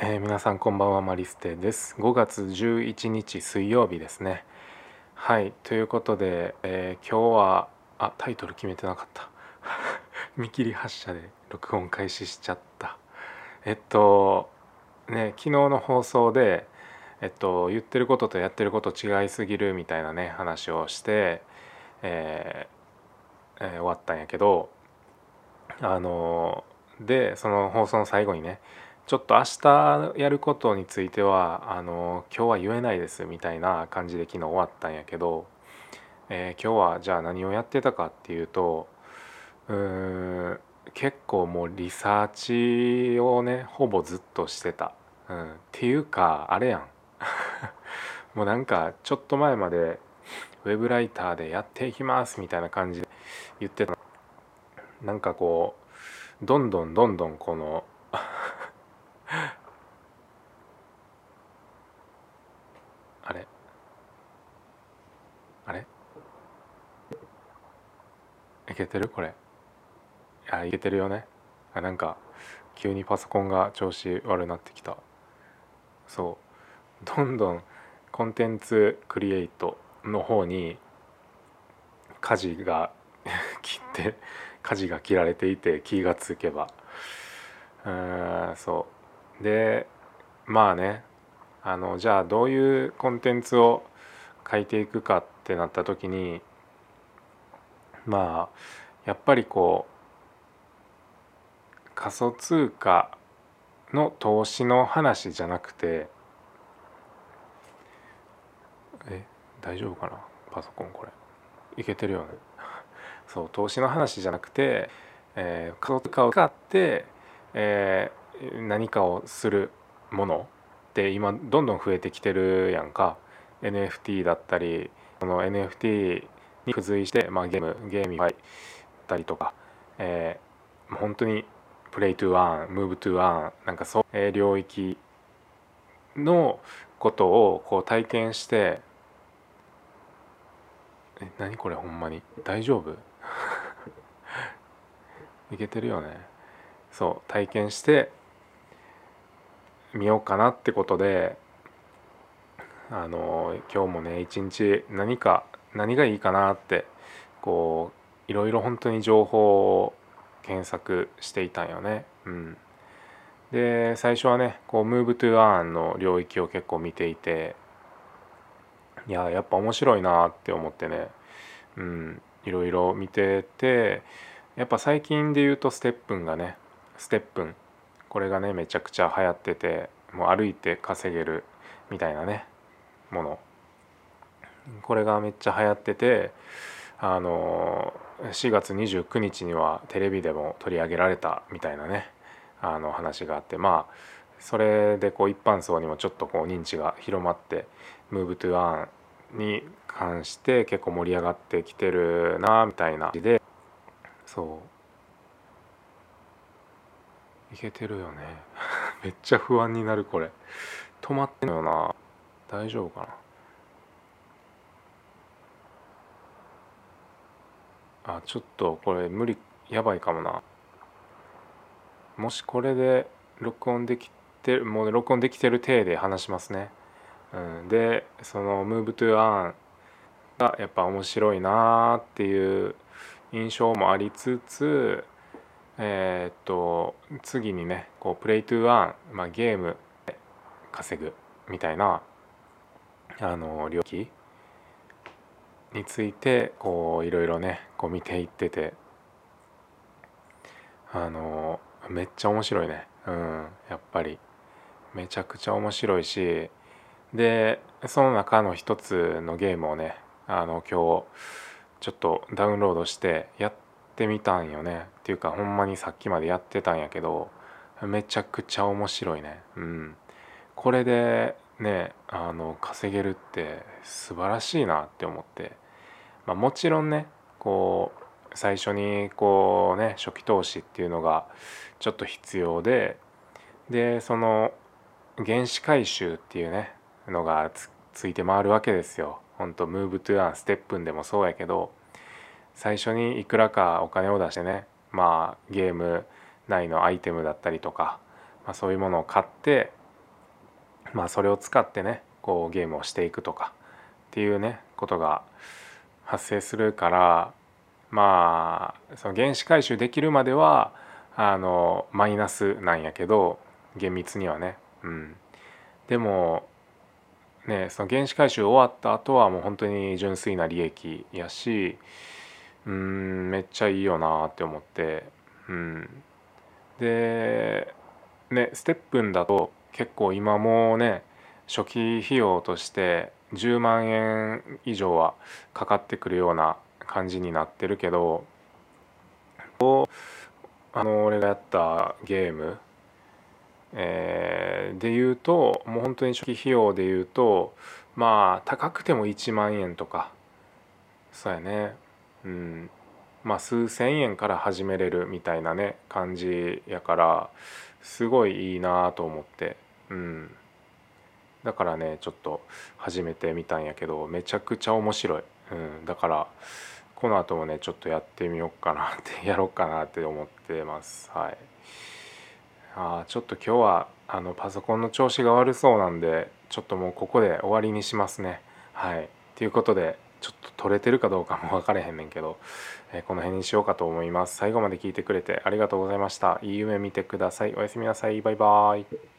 えー、皆さんこんばんはマリステです。5月11日水曜日ですね。はいということで、えー、今日はあタイトル決めてなかった。見切り発車で録音開始しちゃった。えっとね昨日の放送でえっと言ってることとやってること違いすぎるみたいなね話をして、えーえ、終わったんやけどあのでその放送の最後にねちょっと明日やることについてはあの今日は言えないですみたいな感じで昨日終わったんやけど、えー、今日はじゃあ何をやってたかっていうとうーん結構もうリサーチをねほぼずっとしてた、うん、っていうかあれやん。もうなんかちょっと前までウェブライターでやっていきますみたいな感じで言ってた。なんかこうどんどんどんどんこのあれ？あれ？いけてる？これ。いやいけてるよね。あなんか急にパソコンが調子悪くなってきた。そう。どんどんコンテンツクリエイトの方に舵が 切って舵が切られていて気がつけば。うんそう。でまあね。あのじゃあどういうコンテンツを書いていくかってなった時にまあやっぱりこう仮想通貨の投資の話じゃなくてえ大丈夫かな？パソコンこれ。いけてるよね？そう投資の話じゃなくて、えー、仮想通貨を使って、え何かをするもの。って今どんどん増えてきてるやんか。NFT だったりその NFT に付随して、まあ、ゲーム GameFi たりとか、えー、本当に Play to Earn Move to Earn なんかそういう領域のことをこう体験してえ何これほんまに？大丈夫？いけてるよね。そう体験してみようかなってことであの今日もね一日何か何がいいかなってこういろいろ本当に情報を検索していたんよね。うん、で最初はねこう Move to Earn の領域を結構見ていていややっぱ面白いなって思ってね、うん、いろいろ見ててやっぱ最近で言うとステップンがねステップンこれがねめちゃくちゃ流行っててもう歩いて稼げるみたいなねもの。これがめっちゃ流行っててあの4月29日にはテレビでも取り上げられたみたいなねあの話があってまあそれでこう一般層にもちょっとこう認知が広まって「ムーブトゥアンに関して結構盛り上がってきてるなみたいなでそう。いけてるよね。めっちゃ不安になるこれ。止まってんのよな。大丈夫かな。あちょっとこれ無理やばいかもな。もしこれで録音できてるもう録音できてる体で話しますね、うん、でその「Move to Earn」がやっぱ面白いなーっていう印象もありつつえー、っと次にねこうプレイトゥーワン、まあ、ゲームで稼ぐみたいなあの領域についてこういろいろねこう見ていっててあのめっちゃ面白いね。うんやっぱり。めちゃくちゃ面白いしでその中の一つのゲームをねあの今日ちょっとダウンロードしてやってってみたんよね。っていうかほんまにさっきまでやってたんやけどめちゃくちゃ面白いね。うん。これでねあの稼げるって素晴らしいなって思って、まあ、もちろんねこう最初にこうね初期投資っていうのがちょっと必要ででその原資回収っていうねのがついて回るわけですよ。ほんとムーブトゥアンステップンでもそうやけど最初にいくらかお金を出してねまあゲーム内のアイテムだったりとか、まあ、そういうものを買ってまあそれを使ってねこうゲームをしていくとかっていうねことが発生するからまあその原子回収できるまではあのマイナスなんやけど厳密にはね。うん、でもねその原子回収終わった後はもう本当に純粋な利益やしうんめっちゃいいよなって思って、うん、でねステップンだと結構今もね初期費用として10万円以上はかかってくるような感じになってるけどあの俺がやったゲーム、えー、で言うともう本当に初期費用で言うとまあ高くても1万円とか。そうやね。うん。まあ数千円から始めれるみたいなね感じやからすごいいいなと思って。うん。だからねちょっと始めてみたんやけどめちゃくちゃ面白い、うん、だからこの後もねちょっとやってみようかなって やろうかなって思ってます。はい。あちょっと今日はあのパソコンの調子が悪そうなんでちょっともうここで終わりにしますね。はい。ということで取れてるかどうかも分からへんねんけど、えー、この辺にしようかと思います。最後まで聞いてくれてありがとうございました。いい夢見てください。おやすみなさい。バイバーイ。